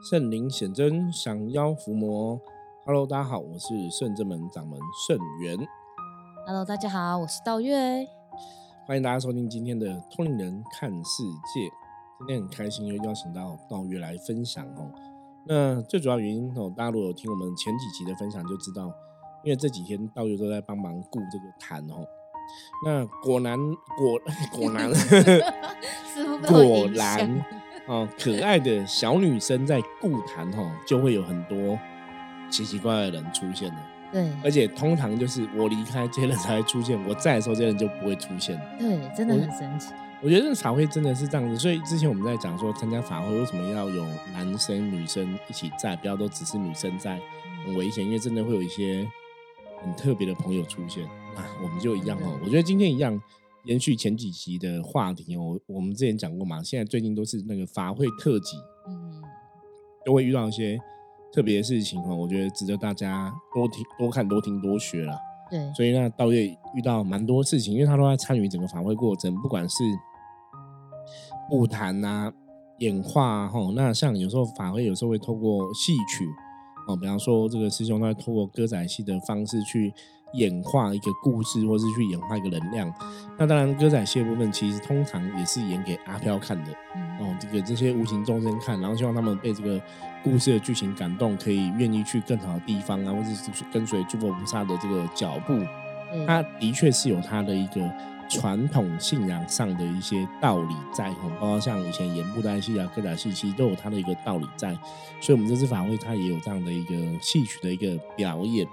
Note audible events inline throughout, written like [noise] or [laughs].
圣灵显真，降妖伏魔。Hello，大家好，我是圣正门掌门圣元。Hello，大家好，我是道月。欢迎大家收听今天的《通灵人看世界》。今天很开心又邀请到道月来分享哦。那最主要原因哦，大家如果有听我们前几集的分享就知道，因为这几天道月都在帮忙顾这个坛哦。那果然果 [laughs] 果然 [laughs] 师傅被我果影然响哦，可爱的小女生在故坛哦，就会有很多奇奇怪怪的人出现了。对而且通常就是我离开，这些人才会出现；我在的时候，这些人就不会出现。对，真的很神奇。我觉得这个法会真的是这样子，所以之前我们在讲说参加法会为什么要有男生女生一起在，不要都只是女生在，很危险，因为真的会有一些很特别的朋友出现啊。我们就一样哦，我觉得今天一样延续前几集的话题哦，我们之前讲过嘛，现在最近都是那个法会特辑，嗯，都会遇到一些特别的事情哦，我觉得值得大家多听、多看、多听、多学啦。对，所以那，道月遇到蛮多事情，因为他都在参与整个法会过程，不管是布坛啊、演化啊，吼，那像有时候法会有时候会透过戏曲哦，比方说这个师兄他会透过歌仔戏的方式去演化一个故事，或是去演化一个能量。那当然，歌仔戏的部分其实通常也是演给阿飘看的，嗯，哦，这个这些无形众生看，然后希望他们被这个故事的剧情感动，可以愿意去更好的地方啊，或者是跟随诸佛菩萨的这个脚步。对，它的确是有它的一个传统信仰上的一些道理在，吼，包括像以前演布袋戏啊、歌仔戏，其实都有它的一个道理在。所以，我们这次法会它也有这样的一个戏曲的一个表演。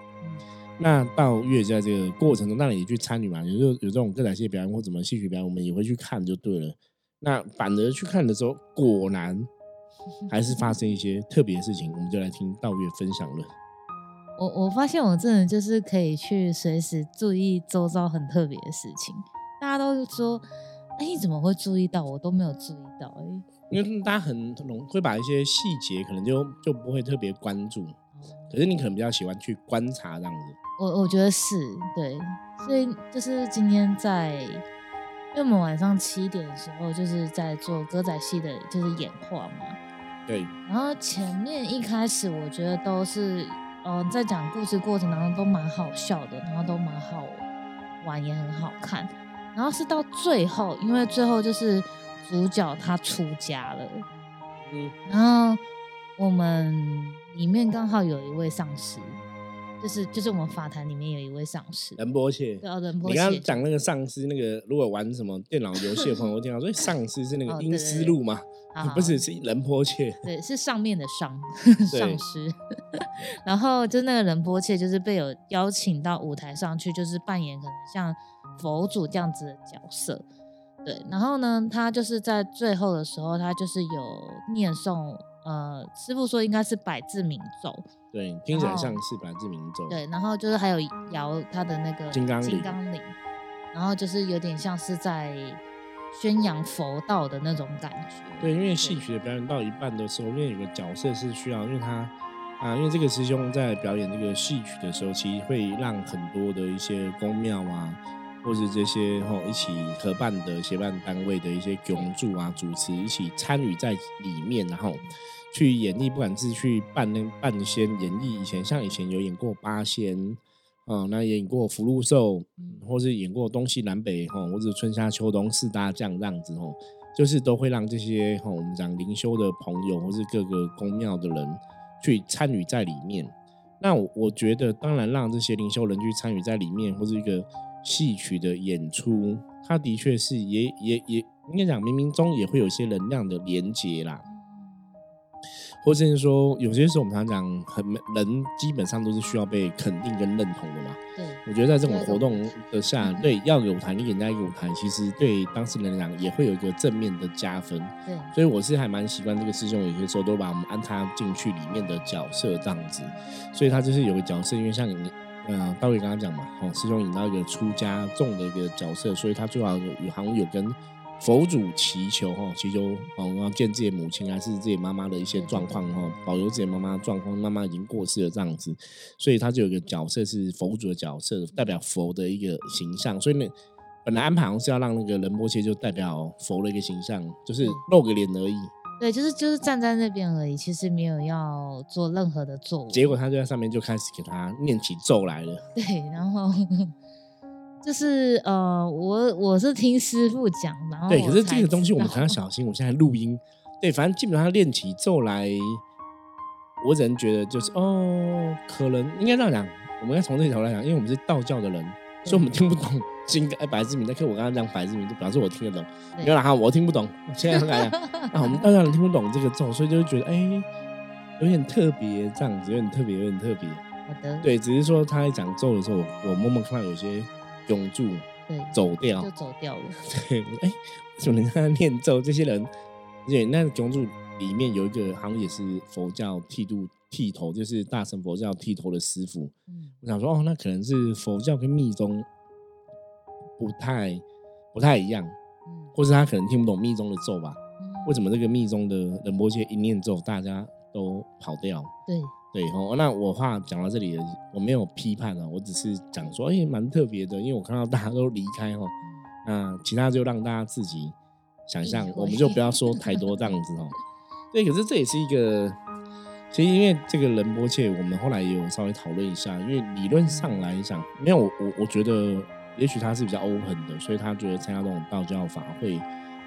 嗯那到月在这个过程中，当然也去参与嘛，有时候有这种歌仔戏表演或怎么戏曲表演，我们也会去看就对了。那反而去看的时候，果然 [laughs] 还是发生一些特别的事情，我们就来听道月分享了。我我发现我真的就是可以去随时注意周遭很特别的事情。大家都说，哎，你怎么会注意到？我都没有注意到，哎，因为大家很容会把一些细节可能就就不会特别关注，可是你可能比较喜欢去观察这样子。我我觉得是对，所以就是今天在，因为我们晚上七点的时候就是在做歌仔戏的，就是演化嘛。对，然后前面一开始我觉得都是，嗯、在讲故事过程当中都蛮好笑的，然后都蛮好玩，也很好看。然后是到最后，因为最后就是主角他出家了，嗯，然后我们里面刚好有一位上师，就是就是我们法坛里面有一位上师，仁波切。对，仁波你刚刚讲那个上司，那个如果玩什么电脑游戏的朋友，会听到说上司是那个哦对阴思路嘛？好 [laughs] 不是，是仁波切。对，是上面的上 [laughs] 对上师，[laughs] 然后就那个仁波切就是被有邀请到舞台上去，就是扮演可能像佛祖这样子的角色，对，然后呢，他就是在最后的时候，他就是有念诵，呃，师傅说应该是百字明咒，对，听起来像是百字明咒。对，然后就是还有摇他的那个金刚铃金刚铃，然后就是有点像是在宣扬佛道的那种感觉，对，因为戏曲的表演到一半的时候，因为有个角色是需要，因为他啊，因为这个师兄在表演这个戏曲的时候，其实会让很多的一些宫庙啊，或是这些吼、一起合办的协办单位的一些拱助啊、主持一起参与在里面，然后去演绎，不管是去扮那扮仙演绎，以前像以前有演过八仙。啊、那演过福禄寿，或是演过东西南北哈，或者春夏秋冬四大将这样子哦，就是都会让这些哈、我们讲灵修的朋友，或是各个宫庙的人去参与在里面。那我我觉得，当然让这些灵修人去参与在里面，或是一个戏曲的演出，它的确是也也也应该讲冥冥中也会有一些能量的连接啦。或者是说，有些时候我们常讲，很人基本上都是需要被肯定跟认同的嘛。对，我觉得在这种活动的下，对要有舞台，你给人家一个舞台，其实对当事人来讲也会有一个正面的加分。对，所以我是还蛮习惯这个师兄，有些时候都把我们安插进去里面的角色这样子。所以他就是有个角色，因为像你，呃，大卫刚刚讲嘛，哦，师兄引到一个出家众的一个角色，所以他最好有有好像有跟佛祖祈求哈，祈求哦，要见自己母亲还是自己妈妈的一些状况哈，保佑自己妈妈状况，妈妈已经过世了这样子，所以他就有一个角色是佛祖的角色，代表佛的一个形象，所以呢。本来安排好像是要让那个仁波切就代表佛的一个形象，就是露个脸而已，对，就是就是站在那边而已，其实没有要做任何的作为。结果他就在上面就开始给他念起咒来了。对，然后就是呃，我我是听师傅讲，然后对，可是这个东西我们知可能要小心。我现在录音，对，反正基本上练起咒来，我只能觉得就是哦，可能应该这样讲，我们要从这头来讲，因为我们是道教的人，所以我们听不懂金刚哎白志明。那可我刚刚讲白志明，就表示我听得懂。对没有啦，哈，我听不懂。现在来讲，[laughs] 啊，我们大家人听不懂这个咒，所以就会觉得哎，有点特别，这样子有点特别，有点特别。好的，对，只是说他在讲咒的时候，我我默默看到有些永住对，走掉就，走掉了。[laughs] 对，哎，为什么人家在念咒？这些人，而且那永住里面有一个好像也是佛教剃度剃头，就是大乘佛教剃头的师傅。嗯，我想说，哦，那可能是佛教跟密宗不太不太一样，嗯或是他可能听不懂密宗的咒吧？嗯为什么这个密宗的仁波切一念咒，大家都跑掉？对，对哦，那我话讲到这里，我没有批判啊，我只是讲说，哎，蛮特别的，因为我看到大家都离开哦，那其他就让大家自己想象我们就不要说太多这样子哦。[laughs] 对，可是这也是一个，其实因为这个仁波切，我们后来也有稍微讨论一下，因为理论上来讲，没有我我我觉得，也许他是比较 open 的，所以他觉得参加这种道教法会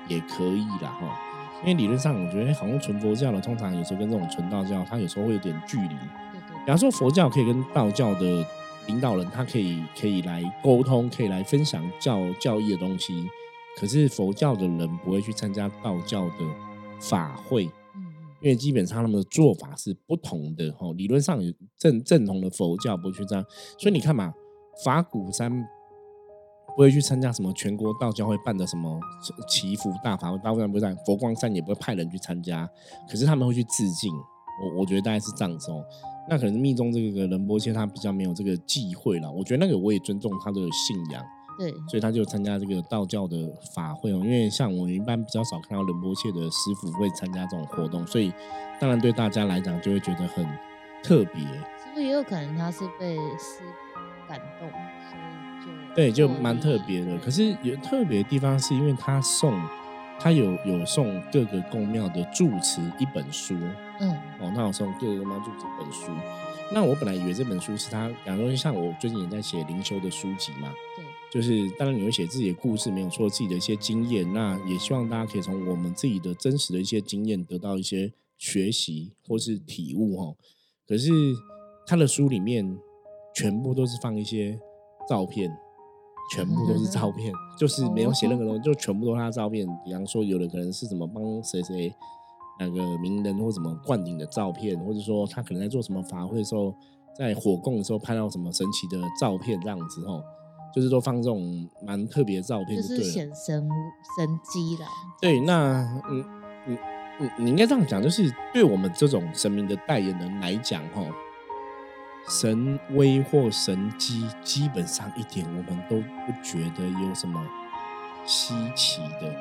也可以啦哈。因为理论上，我觉得好像纯佛教的，通常有时候跟这种纯道教，它有时候会有点距离。比方说佛教可以跟道教的领导人，他可以可以来沟通，可以来分享教教义的东西。可是佛教的人不会去参加道教的法会，嗯嗯因为基本上他们的做法是不同的哦。理论上有正正统的佛教不会去这样，所以你看嘛，法鼓山不会去参加什么全国道教会办的什么祈福大法会，大部分不会在佛光山也不会派人去参加，可是他们会去致敬。我我觉得大概是这样子哦。那可能密宗这个仁波切他比较没有这个忌讳了，我觉得那个我也尊重他的信仰。对，所以他就参加这个道教的法会哦。因为像我一般比较少看到仁波切的师傅会参加这种活动，所以当然对大家来讲就会觉得很特别。是不是也有可能他是被师傅感动，对，就蛮特别的。可是有特别的地方，是因为他送他有有送各个宫庙的住持一本书嗯哦，那我送各个宫庙住持一本书。那我本来以为这本书是他，比方说像我最近也在写灵修的书籍嘛，对就是当然你会写自己的故事，没有错，自己的一些经验，那也希望大家可以从我们自己的真实的一些经验得到一些学习或是体悟哈。可是他的书里面全部都是放一些照片，全部都是照片，就是没有写任何东西，就全部都是他的照片。比方说，有的可能是什么帮谁谁那个名人或什么灌顶的照片，或者说他可能在做什么法会的时候，在火供的时候拍到什么神奇的照片这样子哦。就是都放这种蛮特别的照片就就是。显神神机啦。对，那嗯嗯你你应该这样讲，就是对我们这种神明的代言人来讲，哈，神威或神机，基本上一点我们都不觉得有什么稀奇的，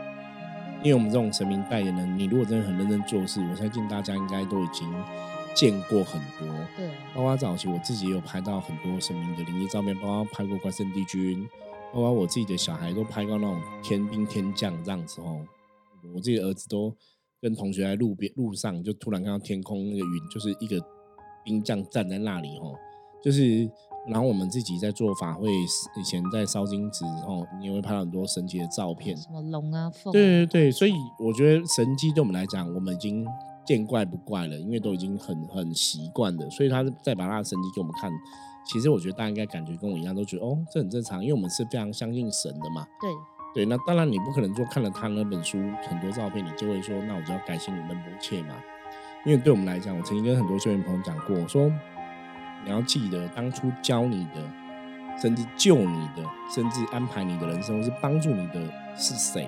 因为我们这种神明代言人，你如果真的很认真做事，我相信大家应该都已经见过很多。对啊，包括早期我自己也有拍到很多神明的灵异照片，包括拍过关圣帝君，包括我自己的小孩都拍过那种天兵天将这样子哦。我自己的儿子都跟同学在路边路上，就突然看到天空那个云，就是一个兵将站在那里哦，就是。然后我们自己在做法会，以前在烧金纸哦，你也会拍到很多神奇的照片。什么龙啊凤啊，对对对，所以我觉得神机对我们来讲，我们已经见怪不怪了，因为都已经很很习惯了。所以他再把他的神机给我们看，其实我觉得大家应该感觉跟我一样，都觉得哦，这很正常，因为我们是非常相信神的嘛。对对，那当然你不可能说看了他那本书很多照片，你就会说，那我就要改信仁波切嘛。因为对我们来讲，我曾经跟很多修行朋友讲过，我说你要记得当初教你的，甚至救你的，甚至安排你的人生，或是帮助你的是谁？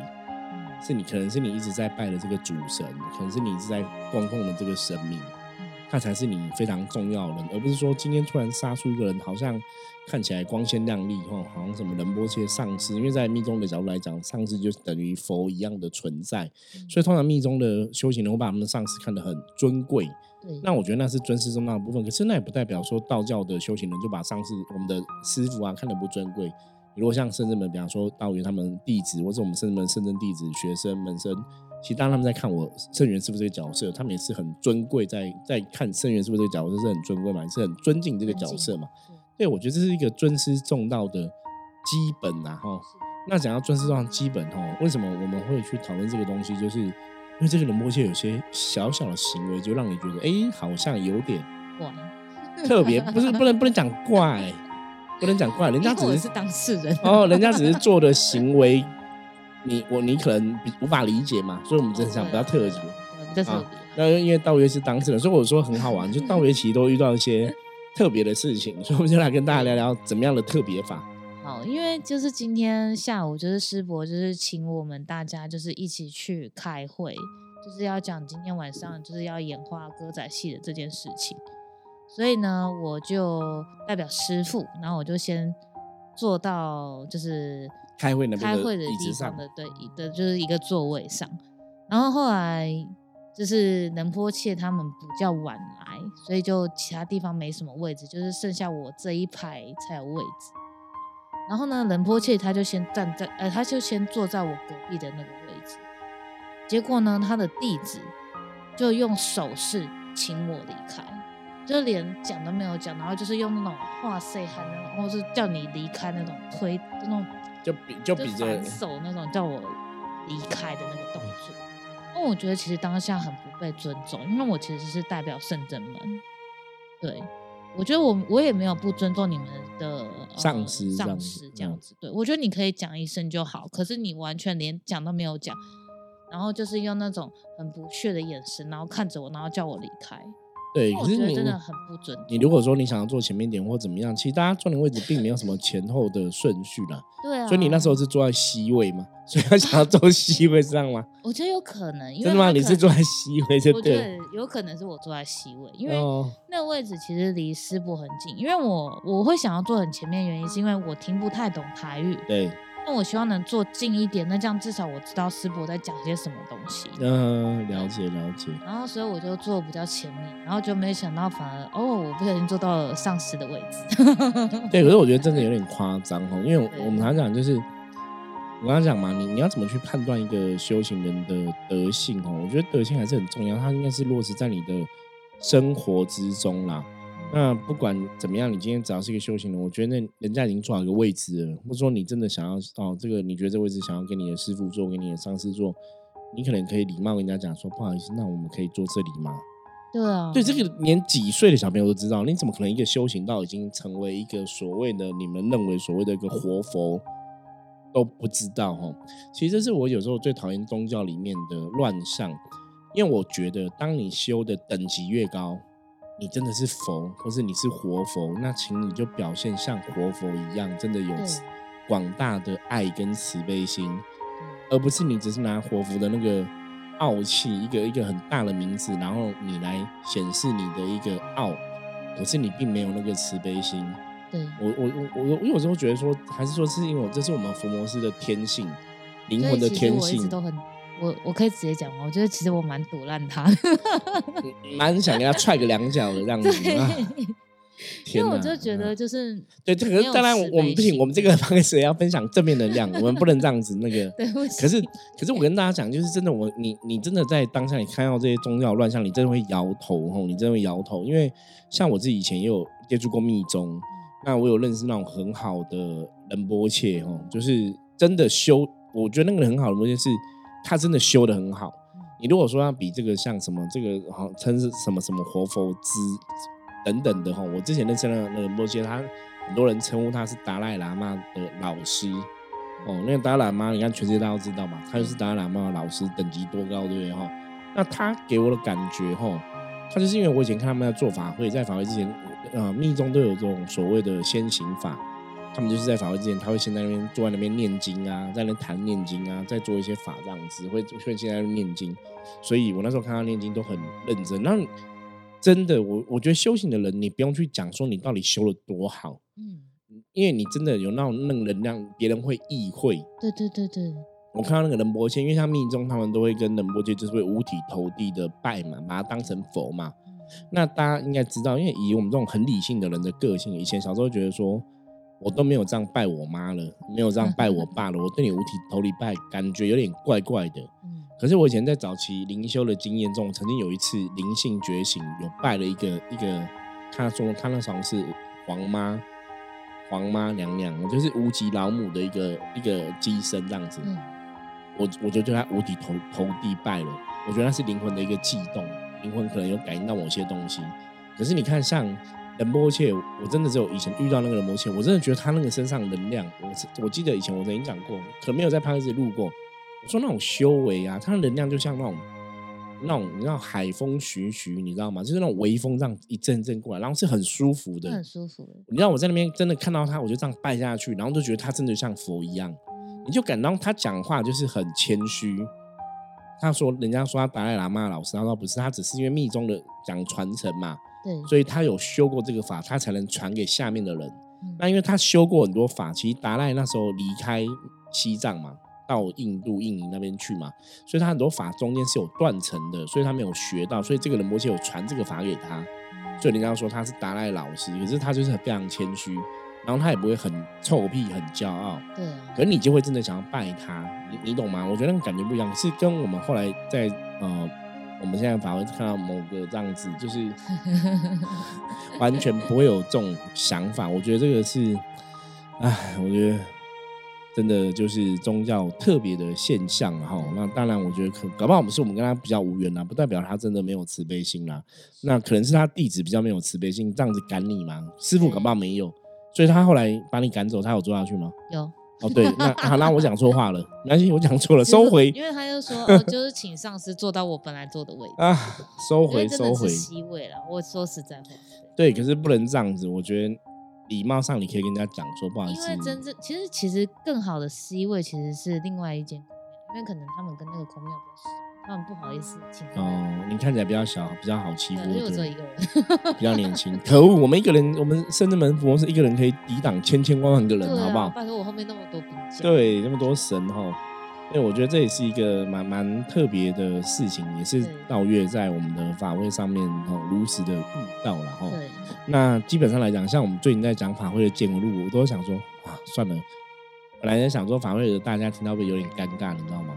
嗯是你，可能是你一直在拜的这个主神，可能是你一直在供奉的这个神明，嗯他才是你非常重要的人，而不是说今天突然杀出一个人，好像看起来光鲜亮丽哦，好像什么仁波切上师，因为在密宗的角度来讲，上师就等于佛一样的存在，嗯所以通常密宗的修行人会把他们的上师看得很尊贵，对，那我觉得那是尊师重道的部分，可是那也不代表说道教的修行人就把上师我们的师傅啊看得不尊贵。如果像圣人们，比方说道元他们弟子，或者我们圣人们圣真弟子、学生门生，其实当他们在看我圣元师傅这个角色，他们也是很尊贵，在在看圣元师傅这个角色是很尊贵嘛，是很尊敬这个角色嘛。对，我觉得这是一个尊师重道的基本呐，哈。那讲到尊师重道基本哈，为什么我们会去讨论这个东西？就是因为这个仁波切有些小小的行为，就让你觉得，哎，好像有点怪，特别不是不能不能讲怪，不能讲怪，人家只是当事人哦，人家只是做的行为。你我你可能无法理解嘛，所以我们真想比较特别，比较特别。那因为道约是当事人，所以我说很好玩，就道约其实都遇到一些特别的事情，所以我们就来跟大家聊聊怎么样的特别法。好，因为就是今天下午就是师伯就是请我们大家就是一起去开会，就是要讲今天晚上就是要演化歌仔戏的这件事情，所以呢我就代表师傅，然后我就先坐到就是。开会的开会的地方的对的，就是一个座位上。然后后来就是能坡切他们比较晚来，所以就其他地方没什么位置，就是剩下我这一排才有位置。然后呢，冷波切他就先站在，呃，他就先坐在我隔壁的那个位置。结果呢，他的弟子就用手势请我离开，就连讲都没有讲，然后就是用那种话塞喊，然后是叫你离开那种推那种。就比就比着手那种叫我离开的那个动作，因为我觉得其实当下很不被尊重，因为我其实是代表圣正门。对，我觉得我我也没有不尊重你们的上司上司这样子。对，我觉得你可以讲一声就好，可是你完全连讲都没有讲，然后就是用那种很不屑的眼神，然后看着我，然后叫我离开。对，可是你真的很不准。你如果说你想要坐前面点或怎么样，其实大家坐的位置并没有什么前后的顺序啦。[laughs] 对啊。所以你那时候是坐在 C 位嘛？所以他想要坐 C 位上吗？[laughs] 我觉得有可能。真的吗？你是坐在 C 位就对。有可能是我坐在 C 位，因为那个位置其实离师伯很近。因为我我会想要坐很前面，原因是因为我听不太懂台语。对。那我希望能坐近一点，那这样至少我知道师伯在讲些什么东西。嗯，了解了解。然后所以我就坐比较前面，然后就没想到反而哦，我不小心坐到了上司的位置。[laughs] 对，可是我觉得真的有点夸张哦，因为我们常讲就是我刚刚讲嘛，你你要怎么去判断一个修行人的德性哦？我觉得德性还是很重要，它应该是落实在你的生活之中啦。那不管怎么样，你今天只要是一个修行人，我觉得那人家已经做好一个位置了，或者说你真的想要哦，这个你觉得这位置想要给你的师傅做，给你的上司做，你可能可以礼貌跟人家讲说，不好意思，那我们可以坐这里吗？对啊，对这个连几岁的小朋友都知道，你怎么可能一个修行到已经成为一个所谓的你们认为所谓的一个活佛都不知道哈？其实这是我有时候最讨厌宗教里面的乱象，因为我觉得当你修的等级越高。你真的是佛，或是你是活佛，那请你就表现像活佛一样，真的有广大的爱跟慈悲心，而不是你只是拿活佛的那个傲气，一个一个很大的名字，然后你来显示你的一个傲，可是你并没有那个慈悲心。对我我我我我有时候觉得说，还是说是因为我这是我们伏魔师的天性，灵魂的天性。我我我可以直接讲吗？我觉得其实我蛮堵烂他，[laughs] 蛮想给他踹个两脚的这样子。[laughs] 因为我就觉得就是对，这个当然我们不行，我们这个方式也要分享正面能量，我们不能这样子那个。[laughs] 对，可是可是我跟大家讲，就是真的，我你你真的在当下你看到这些宗教乱象，你真的会摇头吼，你真的会摇头，因为像我自己以前也有接触过密宗，那我有认识那种很好的仁波切吼，就是真的修，我觉得那个很好的波切是。他真的修的很好。你如果说要比这个像什么这个好称是什么什么活佛之等等的哈，我之前认识的那个摩羯，他很多人称呼他是达赖喇嘛的老师哦。那个达赖喇嘛，你看全世界大家都知道嘛，他就是达赖喇嘛的老师，等级多高，对不对哈？那他给我的感觉哈，他就是因为我以前看他们在做法会，在法会之前，呃，密宗都有这种所谓的先行法。他们就是在法会之前，他会先在那边坐在那边念经啊，在那谈念经啊，在做一些法这样子，会会先在那念经。所以我那时候看他念经都很认真。那真的，我我觉得修行的人，你不用去讲说你到底修了多好，嗯，因为你真的有那种那能量，别人会意会。对对对对，我看到那个仁波切，因为像密宗，他们都会跟仁波切就是会五体投地的拜嘛，把他当成佛嘛。那大家应该知道，因为以我们这种很理性的人的个性，以前小时候觉得说。我都没有这样拜我妈了，没有这样拜我爸了。我对你五体投地拜，感觉有点怪怪的。可是我以前在早期灵修的经验中，曾经有一次灵性觉醒，有拜了一个一个，他说他那时候是黄妈黄妈娘娘，就是无极老母的一个一个机身这样子。嗯我我就对他五体投投地拜了，我觉得那是灵魂的一个悸动，灵魂可能有感应到某些东西。可是你看，像仁波切，我真的只有以前遇到那个仁波切，我真的觉得他那个身上能量，我我记得以前我曾经讲过，可能没有在拍子录过，我说那种修为啊，他的能量就像那种那种你知道海风徐徐，你知道吗？就是那种微风这样一阵阵过来，然后是很舒服的，很舒服的。你知道我在那边真的看到他，我就这样拜下去，然后就觉得他真的像佛一样，你就感到他讲话就是很谦虚。他说，人家说他达赖喇嘛老师，他说不是，他只是因为密宗的讲传承嘛，对，所以他有修过这个法，他才能传给下面的人。嗯那因为他修过很多法，其实达赖那时候离开西藏嘛，到印度、印尼那边去嘛，所以他很多法中间是有断层的，所以他没有学到，所以这个人摩切有传这个法给他，所以人家说他是达赖老师，可是他就是非常谦虚，然后他也不会很臭屁、很骄傲，对啊，可是你就会真的想要拜他，你你懂吗？我觉得那个感觉不一样，是跟我们后来在呃，我们现在反而看到某个这样子，就是 [laughs] 完全不会有这种想法。我觉得这个是，唉，我觉得真的就是宗教特别的现象哈。那当然，我觉得可搞不好我们是我们跟他比较无缘啦，不代表他真的没有慈悲心啦。那可能是他弟子比较没有慈悲心，这样子赶你嘛。师傅搞不好没有，所以他后来把你赶走，他有做下去吗？有哦，对，那好，那我讲错话了，没关系，我讲错了，收回因为他就说哦，[laughs] 就是请上司坐到我本来坐的位置，啊，收回，收回。C 位了。我说实在话，对，可是不能这样子，我觉得礼貌上你可以跟人家讲说不好意思，因为真正其实其实更好的 C 位其实是另外一间因为可能他们跟那个空庙比较熟，他们不好意思请。哦，你看起来比较小，比较好欺负，对，因为我只有对一个人，比较年轻。可恶，我们一个人，我们圣智门佛是一个人可以抵挡千千万万个人，啊，好不好？拜托我后面那么多兵将，对，那么多神哈。因为我觉得这也是一个蛮蛮特别的事情，也是道月在我们的法会上面哦如实的悟到了哈。对，那基本上来讲，像我们最近在讲法会的见闻录，我都想说啊，算了。本来在想说法会的大家听到会有点尴尬，你知道吗？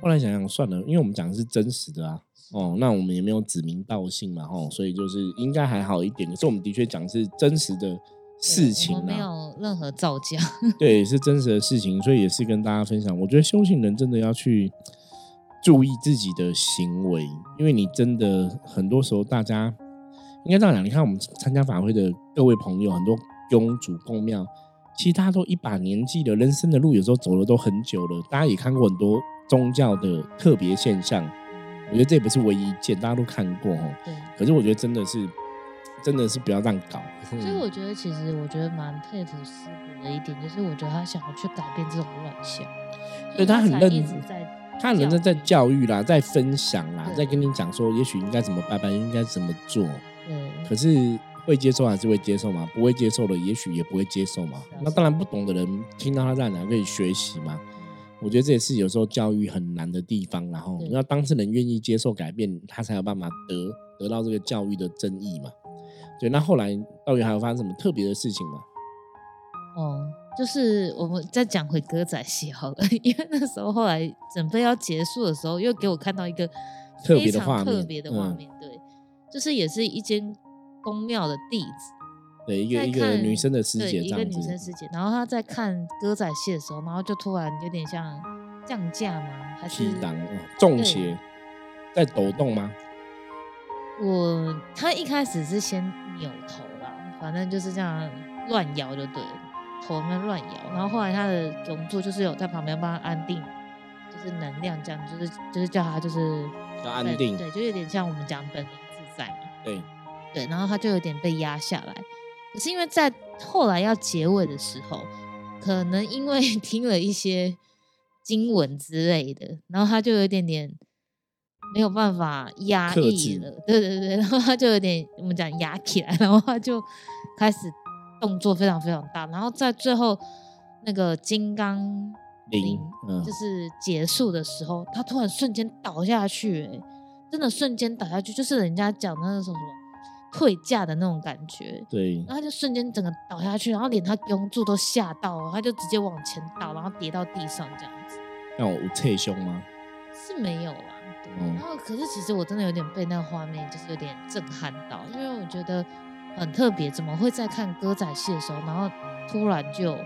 后来想想算了，因为我们讲的是真实的啊，哦，那我们也没有指名道姓嘛，吼，所以就是应该还好一点。可是我们的确讲的是真实的事情没啊，有任何造假，对，是真实的事情，所以也是跟大家分享。我觉得修行人真的要去注意自己的行为，因为你真的很多时候大家应该这样讲。你看我们参加法会的各位朋友，很多公主公庙，其实大家都一把年纪了，人生的路有时候走了都很久了。大家也看过很多宗教的特别现象，我觉得这也不是唯一一件，大家都看过哦。对。可是我觉得真的是，真的是不要这样搞。所以我觉得，其实我觉得蛮佩服师傅的一点，就是我觉得他想要去改变这种乱象，对他很认真在他很认真在教育啦，在分享啦，在跟你讲说，也许应该怎么拜拜，应该怎么做。嗯可是会接受还是会接受嘛？不会接受的，也许也不会接受嘛。那当然，不懂的人听到他这样讲，可以学习嘛。我觉得这也是有时候教育很难的地方，然后对要当事人愿意接受改变，他才有办法得得到这个教育的真意嘛。对，那后来到底还有发生什么特别的事情吗？哦，就是我们再讲回歌仔戏好了，[laughs] 因为那时候后来准备要结束的时候，又给我看到一个特别的非常画面特别的画嗯面，对，就是也是一间宫庙的弟子，对，一个一个女生的师，姐一个这样子，女生师姐，然后她在看歌仔戏的时候，然后就突然有点像降价吗？还是中邪，在抖动吗？我她一开始是先扭头啦，反正就是这样乱摇就对了，头那乱摇，然后后来她的龙座就是有在旁边帮她安定，就是能量这样，就是就是叫她就是对要安定，对，就有点像我们讲本灵自在嘛，对，对，然后她就有点被压下来，可是因为在后来要结尾的时候，可能因为 [laughs] 听了一些经文之类的，然后他就有一点点没有办法压抑了，对对对，然后他就有点我们讲压起来，然后他就开始动作非常非常大，然后在最后那个金刚铃嗯就。是结束的时候，他突然瞬间倒下去、欸，真的瞬间倒下去，就是人家讲的那种什么退架的那种感觉。对然后他就瞬间整个倒下去，然后连他拥住都吓到了，他就直接往前倒，然后跌到地上这样子。让我侧胸吗？是没有啦。对然后可是其实我真的有点被那个画面就是有点震撼到，因为我觉得很特别，怎么会在看歌仔戏的时候，然后突然就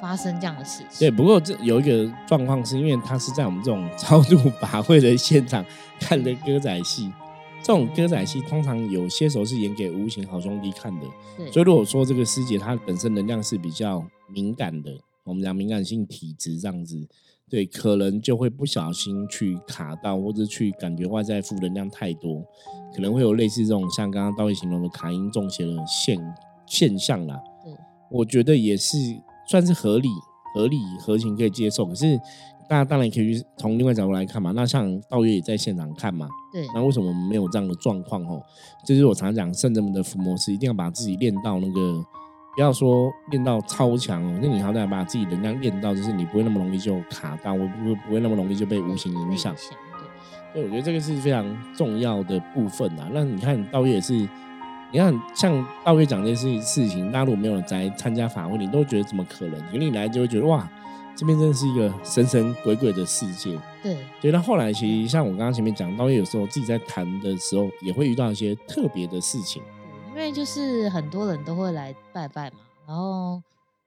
发生这样的事情？对，不过这有一个状况，是因为他是在我们这种 [laughs] 超度法会的现场看的歌仔戏。这种歌仔戏通常有些时候是演给无形好兄弟看的，所以如果说这个师姐她本身能量是比较敏感的，我们讲敏感性体质这样子，对，可能就会不小心去卡到，或者去感觉外在负能量太多，可能会有类似这种像刚刚道义形容的卡音中邪的现现象啦。我觉得也是算是合理、合理、合情可以接受，可是。大家当然也可以去从另外角度来看嘛。那像道月也在现场看嘛。对。那为什么没有这样的状况？哦，这就是我常讲圣人们的伏魔师一定要把自己练到那个，不要说练到超强哦。那你好歹把自己能量练到，就是你不会那么容易就卡到，我不不会那么容易就被无形影响。对。对，我觉得这个是非常重要的部分啊。那你看道月也是，你看像道月讲这些事情，大家如果没有来参加法会，你都觉得怎么可能？因为你来就会觉得哇。这边真的是一个神神鬼鬼的世界。对，所以到后来，其实像我刚刚前面讲到，有时候自己在谈的时候，也会遇到一些特别的事情。因为就是很多人都会来拜拜嘛，然后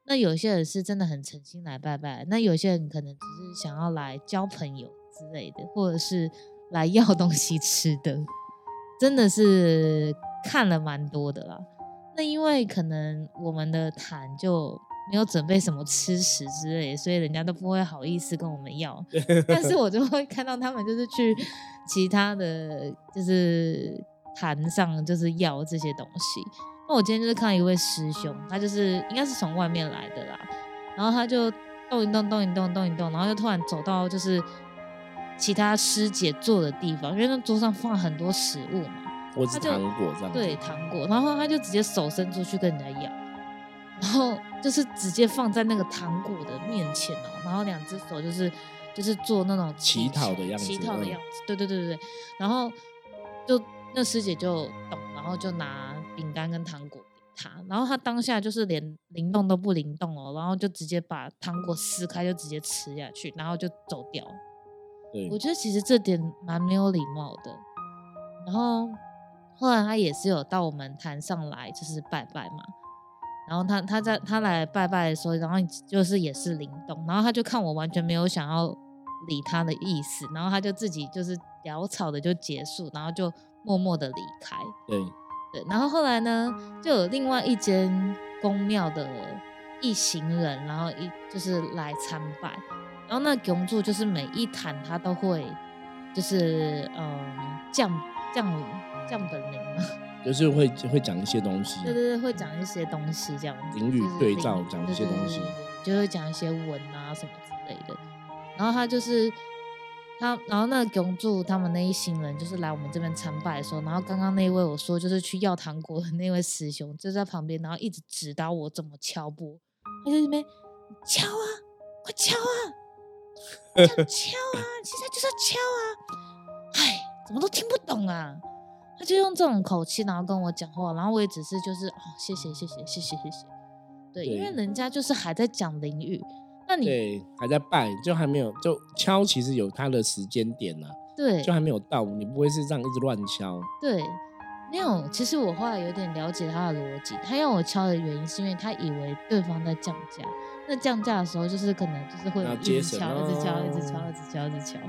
那有些人是真的很诚心来拜拜，那有些人可能只是想要来交朋友之类的，或者是来要东西吃的，真的是看了蛮多的啦。那因为可能我们的坛就。没有准备什么吃食之类，所以人家都不会好意思跟我们要。[laughs] 但是我就会看到他们就是去其他的就是坛上就是要这些东西。那我今天就是看到一位师兄，他就是应该是从外面来的啦，然后他就动一动，动一动，动一动，然后就突然走到就是其他师姐坐的地方，因为那桌上放很多食物嘛，我是糖果这样。对，糖果，然后他就直接手伸出去跟人家要。然后就是直接放在那个糖果的面前哦，然后两只手就是就是做那种乞讨的样子，乞讨的样子，对对对对对。然后就那师姐就懂，然后就拿饼干跟糖果给他，然后他当下就是连灵动都不灵动哦，然后就直接把糖果撕开，就直接吃下去，然后就走掉。对，我觉得其实这点蛮没有礼貌的。然后后来他也是有到我们坛上来，就是拜拜嘛。然后他他在他来拜拜的时候，然后就是也是灵动，然后他就看我完全没有想要理他的意思，然后他就自己就是潦草的就结束，然后就默默的离开。对对，然后后来呢，就有另外一间宫庙的一行人，然后一就是来参拜，然后那供柱就是每一坛他都会就是嗯降降降本灵嘛。就是会会讲一些东西，对对对，会讲一些东西这样子，灵语对照讲一些东西，就会讲一些文啊什么之类的。然后他就是他，然后那个供柱他们那一行人就是来我们这边参拜的时候，然后刚刚那位我说就是去要糖果的那位师兄就在旁边，然后一直指导我怎么敲钵，他在那边敲啊，快敲啊，敲啊，现在就是要敲啊，[laughs] 哎，怎么都听不懂啊。他就用这种口气，然后跟我讲话，然后我也只是就是哦，谢谢谢谢谢谢谢谢，对，因为人家就是还在讲淋雨，那你对还在拜，就还没有就敲，其实有他的时间点呢，对，就还没有到，你不会是这样一直乱敲，对，没有，其实我后来有点了解他的逻辑，他要我敲的原因是因为他以为对方在降价，那降价的时候就是可能就是会一直敲，一直敲，一直敲，一直敲，一直敲，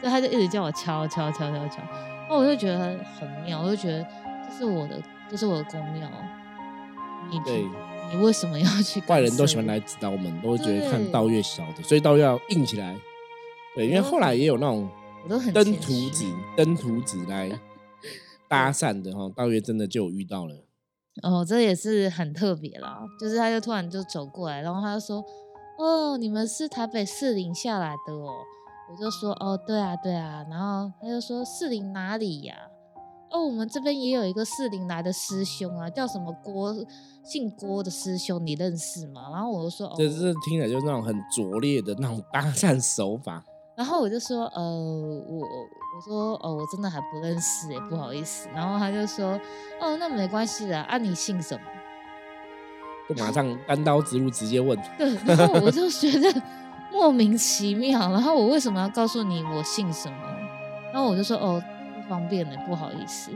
所以他就一直叫我敲敲敲敲敲。那我就觉得很妙，我就觉得这是我的，这是我的公庙。你对，你为什么要去？[laughs] 外人都喜欢来指导我们，都会觉得看道越小的，所以道越要硬起来。对，因为后来也有那种登徒子、登徒子来 [laughs] 搭讪的哈，道月真的就有遇到了。哦，这也是很特别啦，就是他就突然就走过来，然后他就说：“哦，你们是台北市林下来的哦。”我就说哦，对啊，对啊，然后他就说士林哪里呀？哦，我们这边也有一个士林来的师兄啊，叫什么郭，姓郭的师兄，你认识吗？然后我就说，哦这是听起来就是那种很拙劣的那种搭讪手法。[laughs] 然后我就说，呃，我我说哦，我真的还不认识哎，不好意思。然后他就说，哦，那没关系的，啊，你姓什么？就马上单刀直入，直接问。[laughs] 对，然后我就觉得。莫名其妙。然后我为什么要告诉你我姓什么？然后我就说哦，不方便的，不好意思。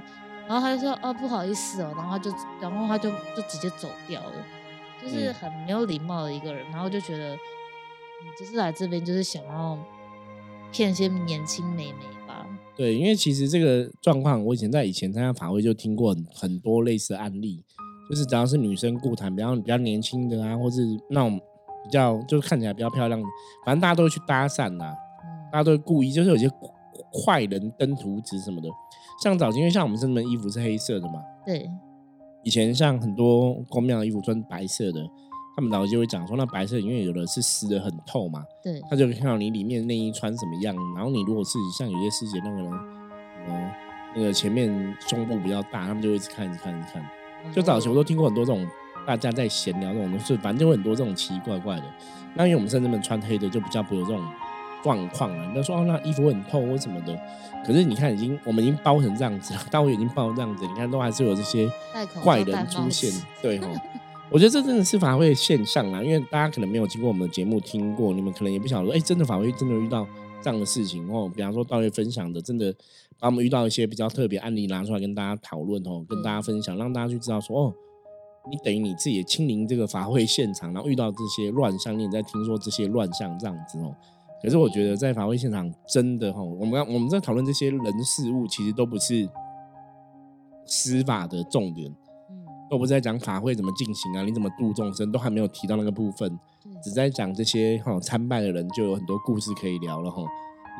然后他就说哦，不好意思哦，然后他就然后他就就直接走掉了，就是很没有礼貌的一个人。然后就觉得你就是来这边就是想要骗些年轻美眉吧？对，因为其实这个状况，我以前在以前参加法会就听过很很多类似的案例，就是只要是女生顾谈，比较比较年轻的啊，或是那种比较就是看起来比较漂亮，反正大家都会去搭讪呐，大家都会故意，就是有些坏人登图纸什么的。像早期，因为像我们这边衣服是黑色的嘛，对，以前像很多公庙的衣服穿白色的，他们早期就会讲说，那白色因为有的是湿的很透嘛，对，他就可以看到你里面内衣穿什么样。然后你如果是像有些师姐那个人，哦，那个前面胸部比较大，他们就会一直看，一直看，一直看。就早期我都听过很多这种大家在闲聊这种东西，反正就会很多这种奇奇怪怪的。那因为我们甚至们穿黑的，就比较不会有这种。状况啊，你说哦，那衣服很透或什么的，可是你看，已经我们已经包成这样子了，大会已经包这样子，你看都还是有这些怪人出现，对哦。我觉得这真的是法会现象啊，因为大家可能没有经过我们的节目听过，你们可能也不晓得说，哎，真的法会真的遇到这样的事情哦。比方说道会分享的，真的把我们遇到一些比较特别案例拿出来跟大家讨论哦，跟大家分享，让大家去知道说，哦，你等于你自己也亲临这个法会现场，然后遇到这些乱象，你也在听说这些乱象这样子哦。可是我觉得在法会现场真的哈，我们刚我们在讨论这些人事物，其实都不是司法的重点，嗯，都不是在讲法会怎么进行啊，你怎么度众生，都还没有提到那个部分，只在讲这些哈参拜的人就有很多故事可以聊了哈，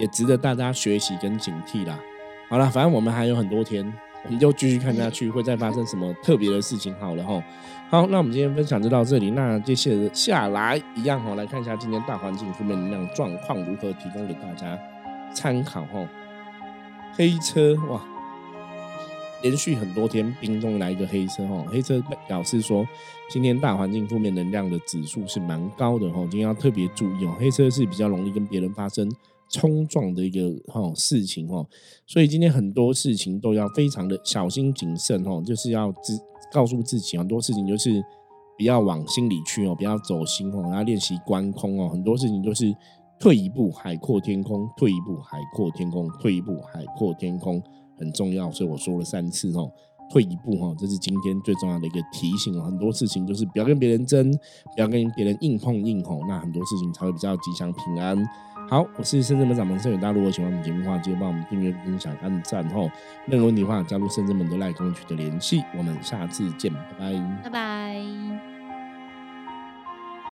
也值得大家学习跟警惕啦。好了，反正我们还有很多天。我们就继续看下去，会再发生什么特别的事情？好了哈，好，那我们今天分享就到这里。那接下来一样哈，来看一下今天大环境负面能量状况如何，提供给大家参考哈。黑车哇，连续很多天冰冻来一个黑车哈，黑车表示说今天大环境负面能量的指数是蛮高的哈，今天要特别注意哦，黑车是比较容易跟别人发生。冲撞的一个哈事情哈，所以今天很多事情都要非常的小心谨慎哦，就是要自告诉自己很多事情就是不要往心里去哦，不要走心哦，然后练习观空哦，很多事情就是退一步海阔天空，退一步海阔天空，退一步海阔天空很重要，所以我说了三次哦，退一步哈，这是今天最重要的一个提醒，很多事情就是不要跟别人争，不要跟别人硬碰硬吼，那很多事情才会比较吉祥平安。好，我是深圳门掌门盛远，大家如果喜欢我们节目的话，记得帮我们订阅、分享、按赞吼。任何问题的话，加入深圳门的赖工取得联系。我们下次见，拜拜，拜拜。